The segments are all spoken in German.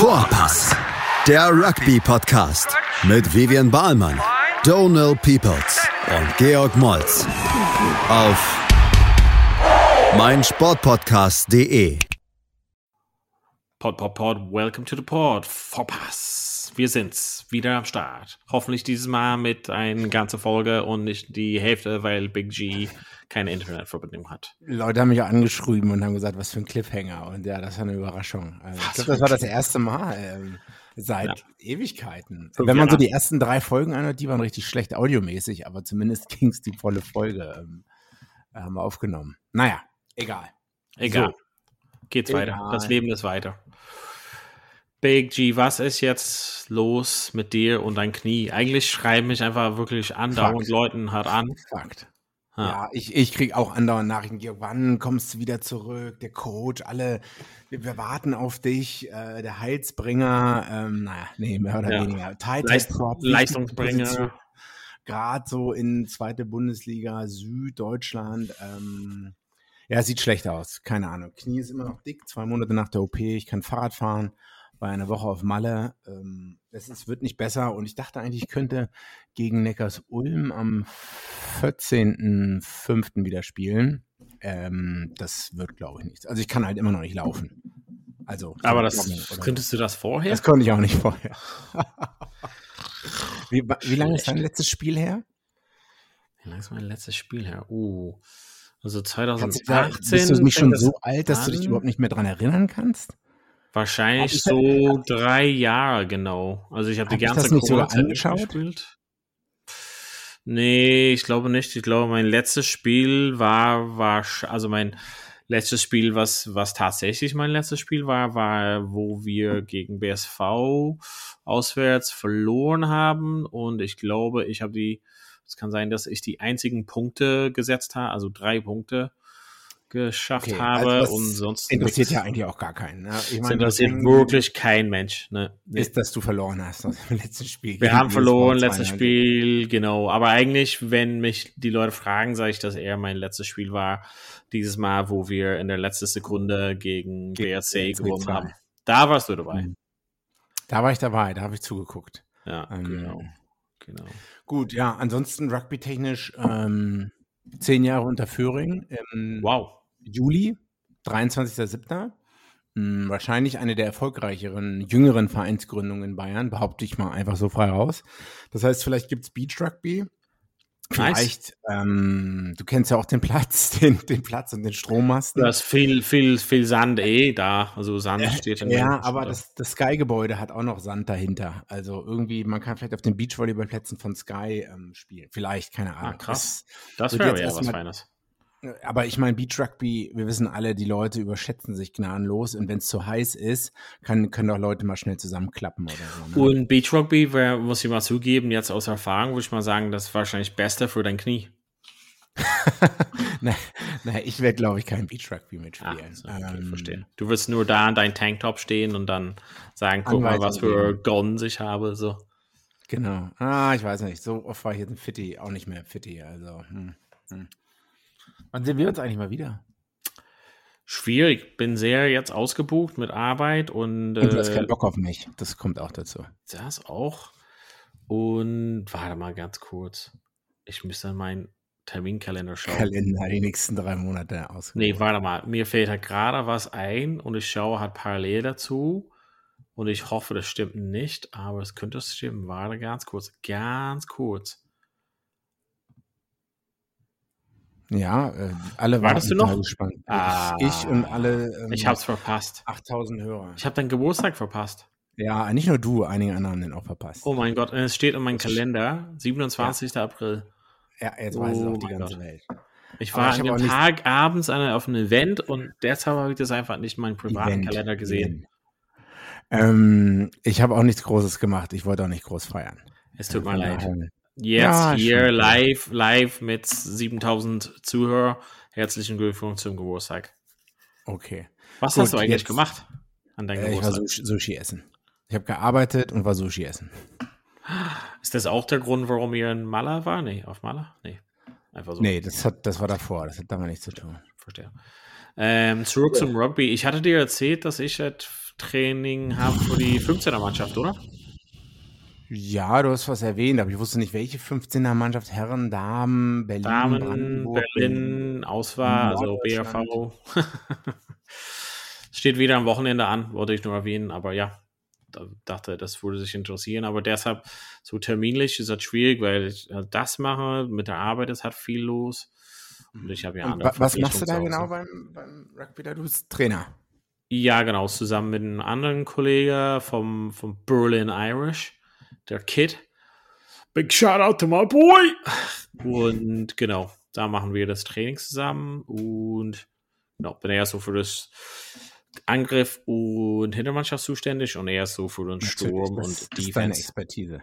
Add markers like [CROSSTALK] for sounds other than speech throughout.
Vorpass, der Rugby-Podcast mit Vivian Bahlmann, Donal Peoples und Georg Moltz auf meinsportpodcast.de. Pod, Pod, Pod, welcome to the Pod. Vorpass. Wir sind's wieder am Start. Hoffentlich dieses Mal mit einer ganzen Folge und nicht die Hälfte, weil Big G keine Internetverbindung hat. Leute haben mich auch angeschrieben und haben gesagt, was für ein Cliffhanger. Und ja, das war eine Überraschung. Also, ich glaube, das war das erste Mal ähm, seit ja. Ewigkeiten. Wenn man so die ersten drei Folgen anhört, die waren richtig schlecht audiomäßig, aber zumindest [LAUGHS] ging es die volle Folge. Ähm, haben wir aufgenommen. Naja, egal. Egal. So. Geht's egal. weiter. Das Leben ist weiter. Big G, was ist jetzt los mit dir und dein Knie? Eigentlich schreiben mich einfach wirklich andauernd Leuten hart an. Fakt. Ja, ich, ich kriege auch andauernd Nachrichten, Georg, wann kommst du wieder zurück? Der Coach, alle, wir, wir warten auf dich, äh, der Heilsbringer, ähm, naja, nee, mehr oder ja. weniger. Leist Leistungsbringer. Gerade so in zweite Bundesliga, Süddeutschland, ähm, ja, sieht schlecht aus, keine Ahnung. Knie ist immer noch dick, zwei Monate nach der OP, ich kann Fahrrad fahren, war eine Woche auf Malle. Ähm, es ist, wird nicht besser und ich dachte eigentlich, ich könnte gegen Neckars Ulm am 14.05. wieder spielen. Ähm, das wird, glaube ich, nichts. Also ich kann halt immer noch nicht laufen. Also, Aber das könntest du das vorher? Das konnte ich auch nicht vorher. [LAUGHS] wie, wie lange ist dein letztes Spiel her? Wie lange ist mein letztes Spiel her? Uh, also 2018. bist du nicht schon so alt, dass du dich überhaupt nicht mehr daran erinnern kannst? Wahrscheinlich so drei Jahre genau. Also ich habe hab die ganze Zeit sogar angeschaut. Gespielt. Nee, ich glaube nicht. Ich glaube, mein letztes Spiel war, war, also mein letztes Spiel, was, was tatsächlich mein letztes Spiel war, war, wo wir gegen BSV auswärts verloren haben. Und ich glaube, ich habe die, es kann sein, dass ich die einzigen Punkte gesetzt habe, also drei Punkte geschafft okay, habe also und sonst interessiert nichts. ja eigentlich auch gar keinen. Ne? Ich meine, interessiert wirklich kein Mensch. Ne? Nee. Ist, dass du verloren hast im [LAUGHS] letzten Spiel. Wir haben verloren, letztes Spiel, genau. Aber eigentlich, wenn mich die Leute fragen, sage ich, dass eher mein letztes Spiel war. Dieses Mal, wo wir in der letzten Sekunde gegen BRC gewonnen haben. Da warst du dabei. Mhm. Da war ich dabei, da habe ich zugeguckt. Ja, ähm, genau. genau. Gut, ja, ansonsten rugby-technisch ähm, zehn Jahre unter Föhring. Ähm, wow Juli, 23.07. Hm, wahrscheinlich eine der erfolgreicheren, jüngeren Vereinsgründungen in Bayern, behaupte ich mal einfach so frei raus. Das heißt, vielleicht gibt es Beach Rugby. Vielleicht, nice. ähm, du kennst ja auch den Platz, [LAUGHS] den, den Platz und den Strommasten. Da ist viel, viel, viel Sand eh da. Also Sand ja, steht in Ja, aber das, das Sky-Gebäude hat auch noch Sand dahinter. Also irgendwie, man kann vielleicht auf den Beachvolleyballplätzen von Sky ähm, spielen. Vielleicht, keine Ahnung. Ah, krass. Das, das wäre ja was Feines. Aber ich meine, Beach Rugby, wir wissen alle, die Leute überschätzen sich gnadenlos und wenn es zu heiß ist, kann, können doch Leute mal schnell zusammenklappen oder so. Ne? Und Beach Rugby, muss ich mal zugeben, jetzt aus Erfahrung würde ich mal sagen, das ist wahrscheinlich besser für dein Knie. [LAUGHS] nein, nein, ich werde, glaube ich, kein Beach Rugby mitspielen. Ah, so, okay, ähm, verstehe. Du wirst nur da in deinem Tanktop stehen und dann sagen, guck mal, was für Guns ich habe. So. Genau. Ah, ich weiß nicht. So oft war ich jetzt ein Fitti, auch nicht mehr Fitti. Also, hm, hm. Wann sehen wir uns eigentlich mal wieder? Schwierig. Bin sehr jetzt ausgebucht mit Arbeit und. Und du hast keinen äh, Bock auf mich. Das kommt auch dazu. Das auch. Und warte mal ganz kurz. Ich müsste dann meinen Terminkalender schauen. Kalender, die nächsten drei Monate aus. Nee, warte mal. Mir fällt halt gerade was ein und ich schaue halt parallel dazu. Und ich hoffe, das stimmt nicht, aber es könnte stimmen. Warte ganz kurz. Ganz kurz. Ja, äh, alle waren du noch? gespannt. Ah, ich und alle. Ähm, ich hab's verpasst. 8000 Hörer. Ich habe deinen Geburtstag verpasst. Ja, nicht nur du, einige andere haben den auch verpasst. Oh mein Gott, es steht in meinem Kalender, 27. Ja. April. Ja, jetzt weiß oh es auch die ganze Gott. Welt. Ich war ich an dem Tag abends auf einem Event und deshalb habe ich das einfach nicht in meinem privaten Event. Kalender gesehen. Ähm, ich habe auch nichts Großes gemacht. Ich wollte auch nicht groß feiern. Es tut mir leid. Jetzt ja, hier live, live mit 7000 Zuhörern. Herzlichen Glückwunsch zum Geburtstag. Okay. Was Gut, hast du eigentlich jetzt, gemacht an deinem äh, Geburtstag? Ich war Sushi essen. Ich habe gearbeitet und war Sushi essen. Ist das auch der Grund, warum ihr in Mala war? Nee, auf Mala? Nee. Einfach so. Nee, das, hat, das war davor. Das hat damit nichts zu tun. Verstehe. Ähm, zurück ja. zum Rugby. Ich hatte dir erzählt, dass ich Training haben für die 15er Mannschaft, oder? Ja, du hast was erwähnt, aber ich wusste nicht, welche 15er Mannschaft, Herren, Damen, Berlin, Damen, Brandenburg, Berlin, Auswahl, also BRV. [LAUGHS] Steht wieder am Wochenende an, wollte ich nur erwähnen, aber ja, da dachte, das würde sich interessieren. Aber deshalb, so terminlich ist das schwierig, weil ich das mache, mit der Arbeit ist halt viel los. Und ich habe ja andere wa- was machst du da genau beim, beim Rugby? Da du bist Trainer. Ja, genau, zusammen mit einem anderen Kollegen vom, vom Berlin Irish, der Kid. Big shout out to my boy! Und genau, da machen wir das Training zusammen und genau, bin eher so für das Angriff und Hintermannschaft zuständig und eher so für den Sturm das, und das ist deine Defense. Expertise.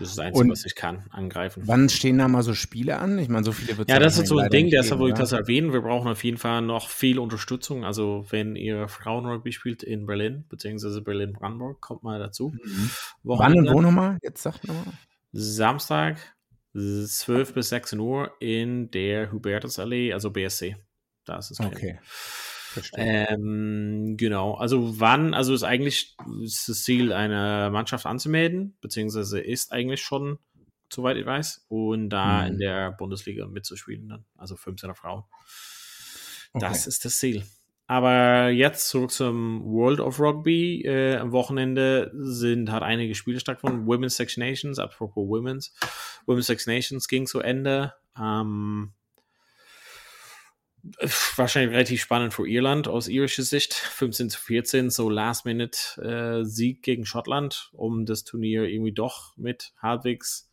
Das ist das Einzige, Und- was ich kann, angreifen. Wann stehen da mal so Spiele an? Ich meine, so viele wird Ja, das ist so ein Ding, deshalb wollte ich das erwähnen. Wir brauchen auf jeden Fall noch viel Unterstützung. Also, wenn ihr Frauenrugby spielt in Berlin, beziehungsweise Berlin-Brandenburg, kommt mal dazu. Mhm. Wann und wo nochmal? Jetzt sag nochmal. Samstag, 12 bis 16 Uhr in der Hubertusallee, also BSC. Da ist es. Okay. Ähm, genau. Also wann, also ist eigentlich ist das Ziel, eine Mannschaft anzumelden, beziehungsweise ist eigentlich schon, soweit ich weiß, und da Mhm. in der Bundesliga mitzuspielen dann. Also 15er Frauen. Okay. Das ist das Ziel. Aber jetzt zurück zum World of Rugby. Äh, am Wochenende sind hat einige Spiele stattgefunden. Women's Six Nations, apropos Women's. Women's Six Nations ging zu Ende. Ähm, wahrscheinlich relativ spannend für Irland aus irischer Sicht. 15 zu 14, so Last-Minute-Sieg gegen Schottland, um das Turnier irgendwie doch mit halbwegs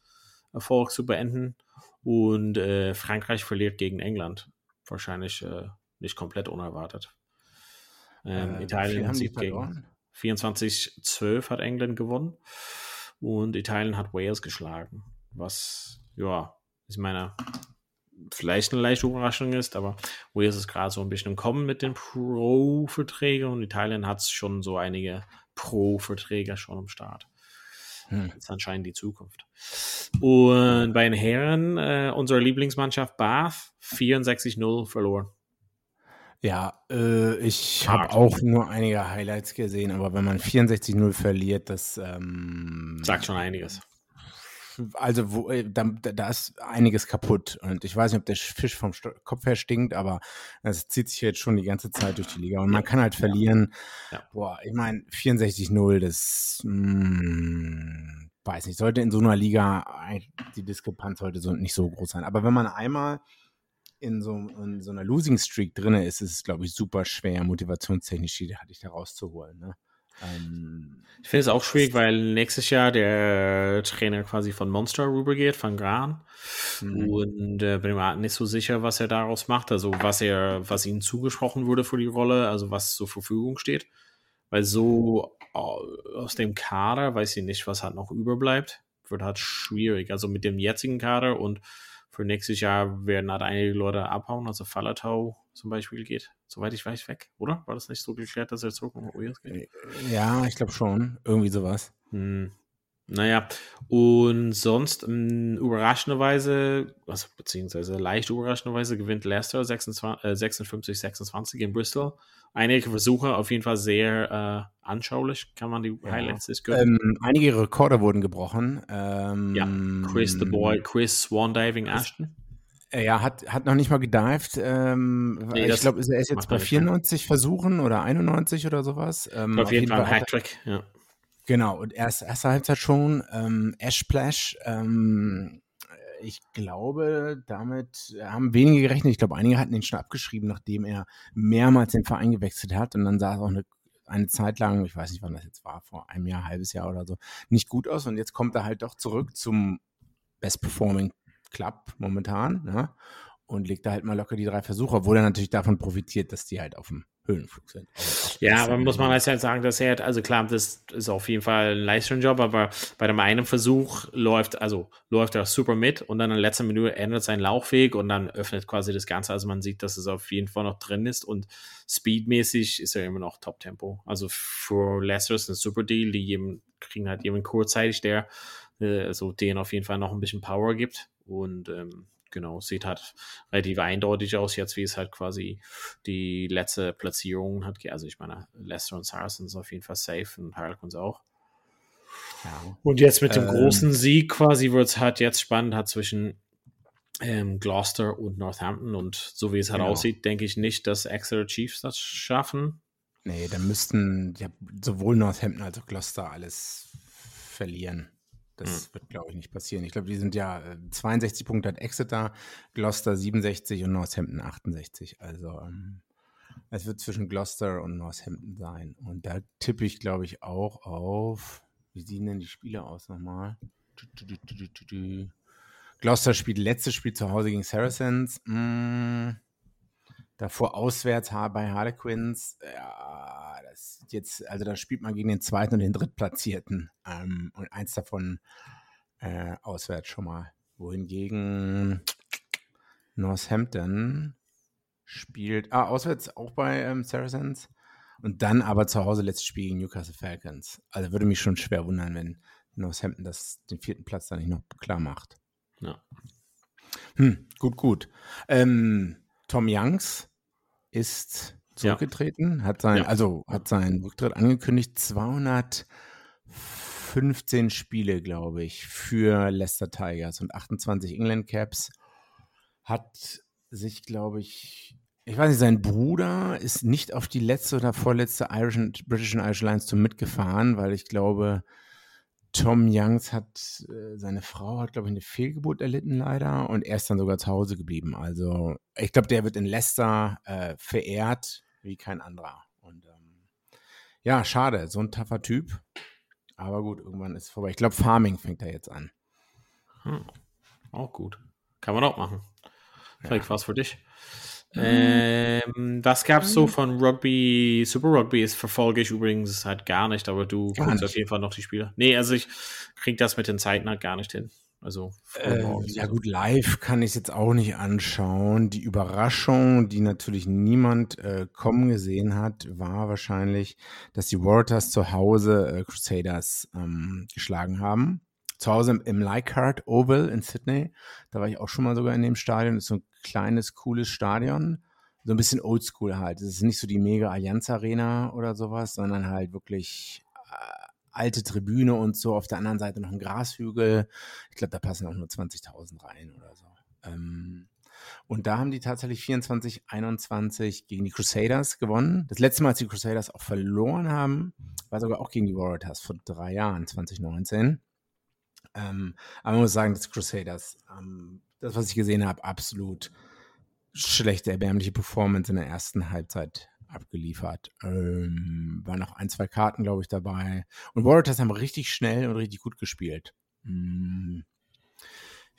Erfolg zu beenden. Und äh, Frankreich verliert gegen England. Wahrscheinlich äh, nicht komplett unerwartet. Ähm, Äh, Italien die siegt gegen verloren? 24-12 hat England gewonnen. Und Italien hat Wales geschlagen. Was, ja, ich meine, vielleicht eine leichte Überraschung ist, aber Wales ist gerade so ein bisschen im Kommen mit den Pro-Verträgen und Italien hat schon so einige Pro-Verträge schon am Start. Hm. Das ist anscheinend die Zukunft. Und bei den Herren, äh, unsere Lieblingsmannschaft Bath, 64-0 verloren. Ja, äh, ich habe auch nur einige Highlights gesehen, aber wenn man 64-0 verliert, das ähm, Sagt schon einiges. Also wo, äh, da, da ist einiges kaputt und ich weiß nicht, ob der Fisch vom Kopf her stinkt, aber es zieht sich jetzt schon die ganze Zeit durch die Liga und man kann halt verlieren. Ja. Boah, ich meine 64-0, das mh, weiß nicht, sollte in so einer Liga die Diskrepanz sollte so nicht so groß sein. Aber wenn man einmal in so, in so einer Losing Streak drin ist, ist es, glaube ich, super schwer, motivationstechnisch die hatte ich da rauszuholen. Ne? Ähm, Ich finde es auch schwierig, weil nächstes Jahr der Trainer quasi von Monster rübergeht, von Gran. Mhm. Und äh, bin mir nicht so sicher, was er daraus macht, also was er, was ihm zugesprochen wurde für die Rolle, also was zur Verfügung steht. Weil so au- aus dem Kader weiß ich nicht, was halt noch überbleibt. Wird halt schwierig. Also mit dem jetzigen Kader und für nächstes Jahr werden halt einige Leute abhauen, also Falatau zum Beispiel geht, soweit ich weiß, weg, oder? War das nicht so geklärt, dass er zurück nach Warriors geht? ja, ich glaube schon. Irgendwie sowas. Hm. Naja, und sonst ähm, überraschenderweise, also beziehungsweise leicht überraschenderweise gewinnt Leicester 26, äh, 56, 26 in Bristol. Einige Versuche, auf jeden Fall sehr äh, anschaulich, kann man die Ja. Highlights gönnen. Ähm, einige Rekorde wurden gebrochen. Ähm, ja, Chris the Boy, Chris Swan Diving Ashton. äh, Ja, hat, hat noch nicht mal gedived. Ähm, Nee, ich glaube, er ist jetzt bei nicht. 94 Versuchen oder 91 oder sowas. Ähm, Auf jeden Fall er- Hattrick, ja. Genau, und erst erste Halbzeit schon. Ähm, Ashplash, ähm, ich glaube, damit haben wenige gerechnet. Ich glaube, einige hatten ihn schon abgeschrieben, nachdem er mehrmals den Verein gewechselt hat. Und dann sah es auch eine, eine Zeit lang, ich weiß nicht, wann das jetzt war, vor einem Jahr, halbes Jahr oder so, nicht gut aus. Und jetzt kommt er halt doch zurück zum Best Performing Club momentan. Ne? Und legt da halt mal locker die drei Versuche, obwohl er natürlich davon profitiert, dass die halt auf dem Höhenflug sind. Also, Ja, aber muss man halt sagen, dass er, also klar, das ist auf jeden Fall ein Leistungsjob, aber bei dem einen Versuch läuft, also läuft er super mit und dann in letzter Minute ändert sein Laufweg und dann öffnet quasi das Ganze. Also man sieht, dass es auf jeden Fall noch drin ist und speedmäßig ist er immer noch Top-Tempo. Also für Leicester ist ein super Deal, die jedem, kriegen halt jemanden kurzzeitig, der äh, so denen auf jeden Fall noch ein bisschen Power gibt und ähm, genau, sieht halt relativ eindeutig aus jetzt, wie es halt quasi die letzte Platzierung hat. Also ich meine, Leicester und Saracens auf jeden Fall safe und Harlequins auch. Ja. Und jetzt mit dem ähm, großen Sieg quasi wird es halt jetzt spannend, hat zwischen ähm, Gloucester und Northampton und so wie es halt genau. aussieht, denke ich nicht, dass Exeter Chiefs das schaffen. Nee, da müssten ja, sowohl Northampton als auch Gloucester alles verlieren. Das hm. wird, glaube ich, nicht passieren. Ich glaube, die sind ja 62 äh, Punkte hat Exeter, Gloucester 67 und Northampton 68. Also ähm, es wird zwischen Gloucester und Northampton sein. Und da tippe ich, glaube ich, auch auf. Wie sehen denn die Spiele aus nochmal? Gloucester spielt letztes Spiel zu Hause gegen Saracens. Mm, davor auswärts bei Harlequins. Ja, jetzt, also da spielt man gegen den zweiten und den drittplatzierten. Ähm, und eins davon äh, auswärts schon mal. Wohingegen Northampton spielt, ah, auswärts auch bei ähm, Saracens. Und dann aber zu Hause letztes Spiel gegen Newcastle Falcons. Also würde mich schon schwer wundern, wenn Northampton das, den vierten Platz da nicht noch klar macht. Ja. Hm, gut, gut. Ähm, Tom Youngs ist zurückgetreten, ja. hat sein, ja. also hat seinen Rücktritt angekündigt. 215 Spiele, glaube ich, für Leicester Tigers und 28 England Caps. Hat sich, glaube ich, ich weiß nicht, sein Bruder ist nicht auf die letzte oder vorletzte Irish and, British and Irish Lions Tour mitgefahren, weil ich glaube, Tom Youngs hat, äh, seine Frau hat, glaube ich, eine Fehlgeburt erlitten leider und er ist dann sogar zu Hause geblieben. Also ich glaube, der wird in Leicester äh, verehrt wie kein anderer. Und ähm, ja, schade, so ein taffer Typ. Aber gut, irgendwann ist es vorbei. Ich glaube, Farming fängt er jetzt an. Hm. Auch gut. Kann man auch machen. Vielleicht ja. was für dich. Ähm, was gab es so mhm. von Rugby? Super Rugby ist verfolge ich übrigens halt gar nicht, aber du gar guckst nicht. auf jeden Fall noch die Spiele. Nee, also ich krieg das mit den Zeiten halt gar nicht hin. Also äh, ja gut, live kann ich es jetzt auch nicht anschauen. Die Überraschung, die natürlich niemand äh, kommen gesehen hat, war wahrscheinlich, dass die Warriors zu Hause äh, Crusaders ähm, geschlagen haben. Zu Hause im, im Leichhardt Oval in Sydney. Da war ich auch schon mal sogar in dem Stadion. Das ist so ein kleines, cooles Stadion. So ein bisschen oldschool halt. Es ist nicht so die mega Allianz Arena oder sowas, sondern halt wirklich äh, alte Tribüne und so. Auf der anderen Seite noch ein Grashügel. Ich glaube, da passen auch nur 20.000 rein oder so. Ähm, und da haben die tatsächlich 24, 21 gegen die Crusaders gewonnen. Das letzte Mal, als die Crusaders auch verloren haben, war sogar auch gegen die Warriors vor drei Jahren, 2019. Ähm, aber man muss sagen, dass Crusaders ähm, das, was ich gesehen habe, absolut schlechte, erbärmliche Performance in der ersten Halbzeit abgeliefert. Ähm, waren noch ein, zwei Karten, glaube ich, dabei. Und Warriors haben richtig schnell und richtig gut gespielt. Mhm.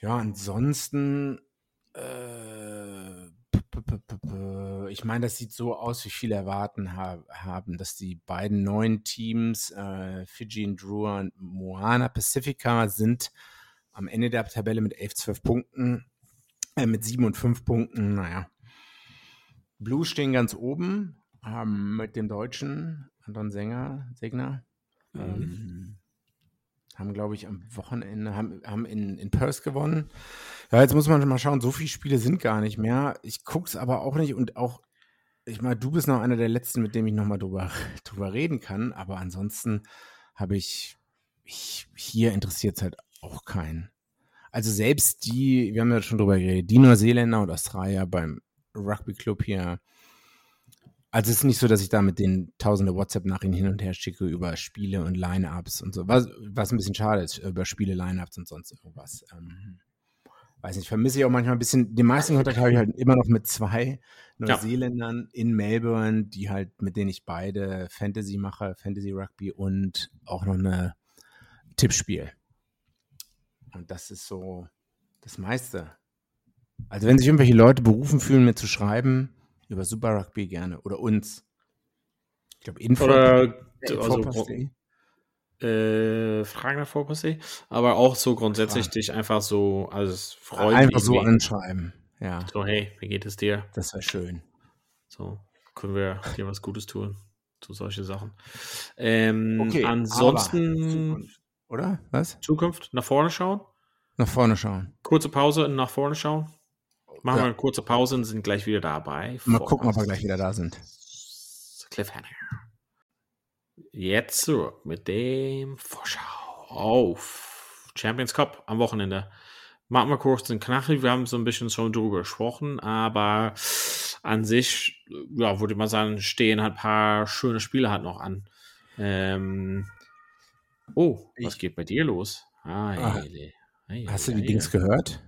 Ja, ansonsten, äh, ich meine, das sieht so aus, wie viele erwarten ha haben, dass die beiden neuen Teams, äh, Fiji und Drua und Moana Pacifica, sind am Ende der Tabelle mit 11, 12 Punkten, äh, mit 7 und 5 Punkten, naja. Blue stehen ganz oben ähm, mit dem Deutschen, Anton Sänger, Segner. Mhm. Ähm, haben, glaube ich, am Wochenende, haben, haben in, in Perth gewonnen. Ja, jetzt muss man mal schauen, so viele Spiele sind gar nicht mehr. Ich gucke es aber auch nicht und auch, ich meine, du bist noch einer der Letzten, mit dem ich nochmal drüber, [LAUGHS] drüber reden kann, aber ansonsten habe ich, ich hier interessiert es halt auch keinen. Also selbst die, wir haben ja schon drüber geredet, die Neuseeländer und Australier beim Rugby Club hier. Also es ist nicht so, dass ich da mit den tausende WhatsApp-Nachrichten hin und her schicke über Spiele und Line-Ups und so. Was, was ein bisschen schade ist, über Spiele, Line-Ups und sonst irgendwas. Ähm, weiß nicht, vermisse ich auch manchmal ein bisschen. Den meisten Kontakt habe ich halt immer noch mit zwei Neuseeländern ja. in Melbourne, die halt, mit denen ich beide Fantasy mache, Fantasy Rugby und auch noch eine Tippspiel. Und das ist so das meiste. Also wenn sich irgendwelche Leute berufen fühlen, mir zu schreiben, über Super Rugby gerne. Oder uns. Ich glaube, Info. Oder also, äh, Fragen nach Vorpassé, aber auch so grundsätzlich Fragen. dich einfach so als Freund. Einfach so anschreiben, ja. So, hey, wie geht es dir? Das wäre schön. So, können wir dir was Gutes tun. So solche Sachen. Ähm, okay, ansonsten. Oder? Was? Zukunft, nach vorne schauen. Nach vorne schauen. Kurze Pause und nach vorne schauen. Machen wir eine kurze Pause und sind gleich wieder dabei. Mal gucken, ob wir gleich wieder da sind. Cliffhanger. Jetzt zurück mit dem Vorschau auf Champions Cup am Wochenende. Machen wir kurz den Knachel. Wir haben so ein bisschen schon drüber gesprochen, aber an sich, ja, würde man sagen, stehen halt ein paar schöne Spiele halt noch an. Ähm, oh, was ich, geht bei dir los? Ah, ah, hey, hast du die Dings gehört?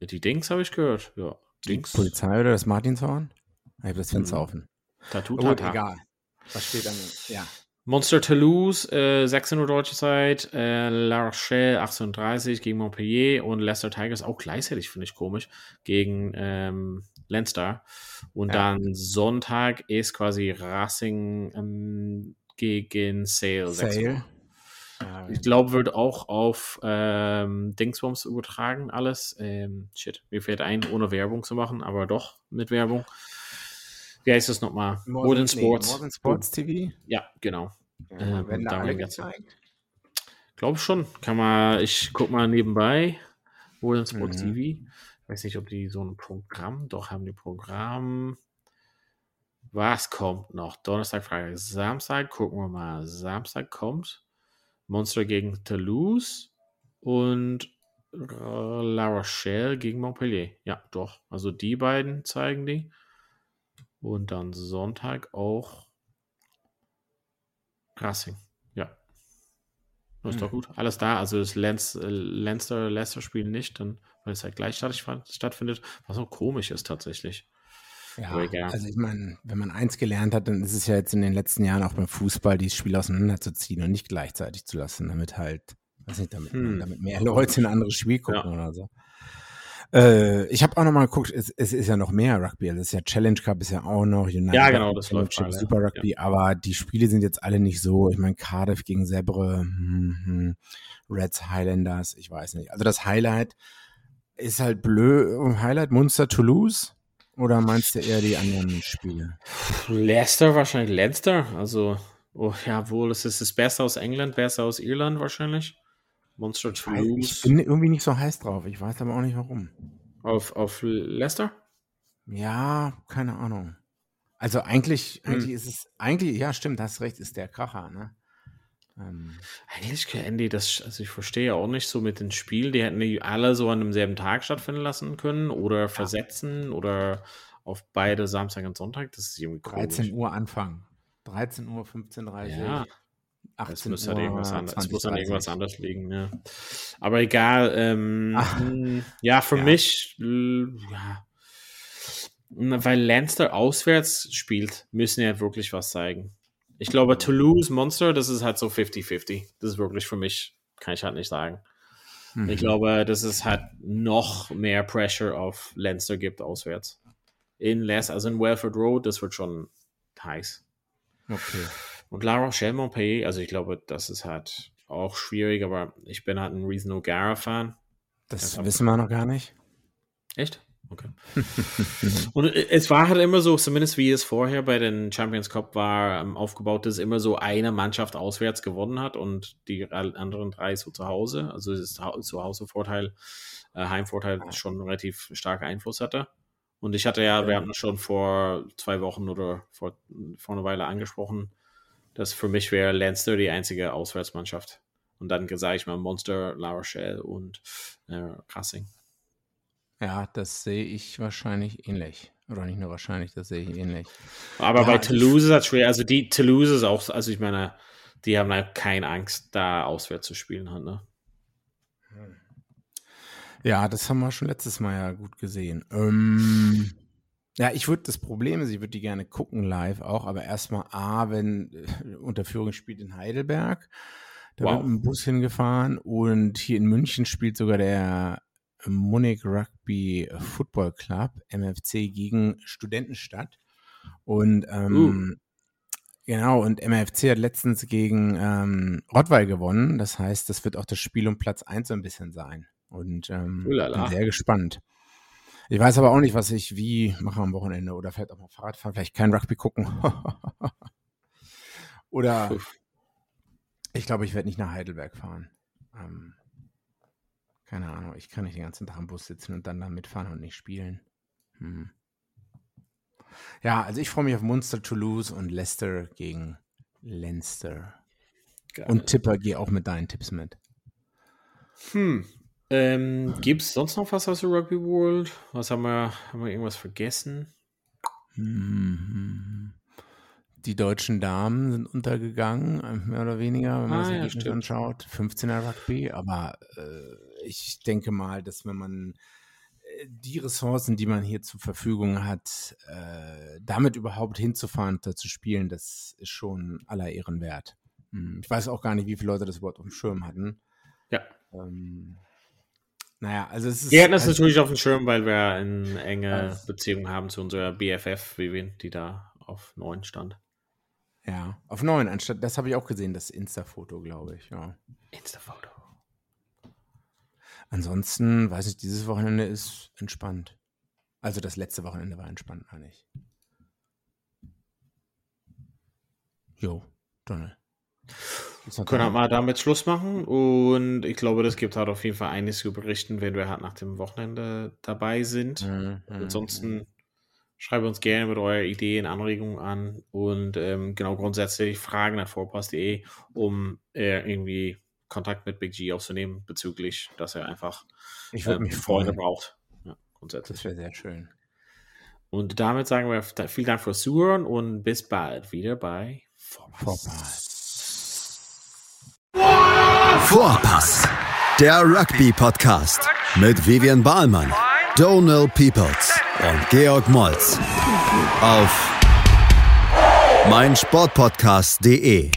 Die Dings habe ich gehört, ja. Dings. Die Polizei oder das Martinshorn? Ich habe das Fenster mhm. offen. Tattoo, oh, egal. Was steht dann? Ja. Monster Toulouse, äh, 16 Uhr deutsche Zeit, äh, La Rochelle 18.30 gegen Montpellier und Leicester Tigers auch gleichzeitig, finde ich komisch, gegen ähm, Leinster. Und ja. dann Sonntag ist quasi Racing ähm, gegen Sale. Sale. Ich glaube, wird auch auf ähm, Dingsbombs übertragen, alles. Ähm, shit, mir fällt ein, ohne Werbung zu machen, aber doch mit Werbung wie heißt das nochmal? Modern, Sports. Modern Sports TV? Ja, genau. Ja, äh, werden da alle gezeigt? Glaube schon. Kann man, ich guck mal nebenbei. Modern Sports mhm. TV. Weiß nicht, ob die so ein Programm, doch haben die Programm. Was kommt noch? Donnerstag, Freitag, Samstag. Gucken wir mal. Samstag kommt Monster gegen Toulouse und La Rochelle gegen Montpellier. Ja, doch. Also die beiden zeigen die. Und dann Sonntag auch Racing. Ja. Das ist hm. doch gut. Alles da. Also das Leinster-Leicester-Spiel nicht, dann, weil es halt gleichzeitig stattfindet, was auch komisch ist tatsächlich. Ja, also ich meine, wenn man eins gelernt hat, dann ist es ja jetzt in den letzten Jahren auch beim Fußball, dieses Spiel auseinanderzuziehen und nicht gleichzeitig zu lassen, damit halt, weiß nicht, damit, hm. damit mehr Leute ein anderes Spiel gucken ja. oder so. Äh, ich habe auch noch mal geguckt, es, es, ist ja noch mehr Rugby. Also es ist ja Challenge Cup, ist ja auch noch United ja, genau, das läuft alle. Super Rugby, ja. aber die Spiele sind jetzt alle nicht so. Ich meine, Cardiff gegen Sebre, hm, hm, Reds Highlanders, ich weiß nicht. Also das Highlight ist halt blöd. Highlight Munster Toulouse. Oder meinst du eher die anderen Spiele? Leicester wahrscheinlich Leicester. Also, oh, ja, wohl, es ist das Beste aus England, Beste aus Irland wahrscheinlich. Monster Toulouse. Ich bin irgendwie nicht so heiß drauf. Ich weiß aber auch nicht warum. Auf, auf Leicester? Ja, keine Ahnung. Also eigentlich, hm. eigentlich ist es, eigentlich, ja, stimmt, hast recht, ist der Kracher, ne? Ähm. Eigentlich, Andy, das, also ich verstehe auch nicht so mit den Spielen, die hätten die alle so an demselben Tag stattfinden lassen können oder versetzen ja. oder auf beide Samstag und Sonntag. Das ist irgendwie komisch. 13 Uhr Anfang. 13 Uhr, 15.30 Uhr. Ja. 18 es muss, halt irgendwas, an, 20, es muss an irgendwas anderes liegen, ja. Aber egal, ähm, hm, ja, für ja. mich, ja, weil Lanster auswärts spielt, müssen ja wirklich was zeigen. Ich glaube, Toulouse Monster, das ist halt so 50-50. Das ist wirklich für mich, kann ich halt nicht sagen. Mhm. Ich glaube, dass es halt noch mehr Pressure auf Lancer gibt auswärts. In Les, also in Welford Road, das wird schon heiß. Okay. Und La Rochelle Montpellier, also ich glaube, das ist halt auch schwierig, aber ich bin halt ein Reason O'Gara-Fan. Das, das wissen wir noch gar nicht. Echt? Okay. [LAUGHS] und es war halt immer so, zumindest wie es vorher bei den Champions Cup war, ähm, aufgebaut, dass immer so eine Mannschaft auswärts gewonnen hat und die anderen drei so zu Hause. Also das Zuhause-Vorteil, äh, Heimvorteil schon relativ starken Einfluss hatte. Und ich hatte ja, wir haben das schon vor zwei Wochen oder vor, vor einer Weile angesprochen, das für mich wäre Leinster die einzige Auswärtsmannschaft. Und dann sage ich mal Monster, La Rochelle und äh, Racing. Ja, das sehe ich wahrscheinlich ähnlich. Oder nicht nur wahrscheinlich, das sehe ich ähnlich. Aber ja, bei Toulouse ist das schwer. Also die Toulouse ist auch, also ich meine, die haben halt keine Angst, da auswärts zu spielen. Halt, ne? Ja, das haben wir schon letztes Mal ja gut gesehen. Ähm, ja, ich würde, das Problem ist, ich würde die gerne gucken live auch, aber erstmal A, wenn äh, Unterführung spielt in Heidelberg, da wow. wird ein Bus hingefahren und hier in München spielt sogar der Munich Rugby Football Club, MFC, gegen Studentenstadt. Und ähm, uh. genau, und MFC hat letztens gegen ähm, Rottweil gewonnen. Das heißt, das wird auch das Spiel um Platz 1 so ein bisschen sein. Und ähm, bin sehr gespannt. Ich weiß aber auch nicht, was ich wie mache am Wochenende oder vielleicht auch mal Fahrrad fahren, vielleicht kein Rugby gucken. [LAUGHS] oder ich glaube, ich werde nicht nach Heidelberg fahren. Keine Ahnung, ich kann nicht den ganzen Tag im Bus sitzen und dann da mitfahren und nicht spielen. Hm. Ja, also ich freue mich auf Munster Toulouse und Leicester gegen Leinster. Geil. Und Tipper, geh auch mit deinen Tipps mit. Hm. Ähm, Gibt es sonst noch was aus der Rugby World? Was haben wir? Haben wir irgendwas vergessen? Hm. Die deutschen Damen sind untergegangen, mehr oder weniger, wenn man ah, das ja, Ergebnis anschaut. 15er Rugby, aber äh, ich denke mal, dass wenn man äh, die Ressourcen, die man hier zur Verfügung hat, äh, damit überhaupt hinzufahren da zu spielen, das ist schon aller Ehren wert. Hm, ich weiß auch gar nicht, wie viele Leute das überhaupt auf dem Schirm hatten. Ja. Ähm, naja, also es ist. Wir hatten das halt natürlich auf dem Schirm, weil wir eine enge Beziehung haben zu unserer BFF, Vivian, die da auf 9 stand. Ja, auf 9, anstatt, das habe ich auch gesehen, das Insta-Foto, glaube ich, ja. Insta-Foto. Ansonsten, weiß ich, dieses Wochenende ist entspannt. Also das letzte Wochenende war entspannt, meine ich. Jo, Donald. Können wir damit Schluss machen und ich glaube, das gibt halt auf jeden Fall einiges zu berichten, wenn wir halt nach dem Wochenende dabei sind. Mhm, mhm Ansonsten mhm. schreibt uns gerne mit euren Ideen, Anregungen an und ähm, genau grundsätzlich Fragen nach vorpass.de, um äh, irgendwie Kontakt mit Big G aufzunehmen bezüglich, dass er einfach ich ähm, mich Freunde braucht. Ja, grundsätzlich. Das wäre sehr schön. Und damit sagen wir vielen Dank fürs Zuhören und bis bald wieder bei Vorpass. Vorpass. Vorpass, der Rugby-Podcast mit Vivian Bahlmann, Donal Peoples und Georg Moltz auf meinsportpodcast.de.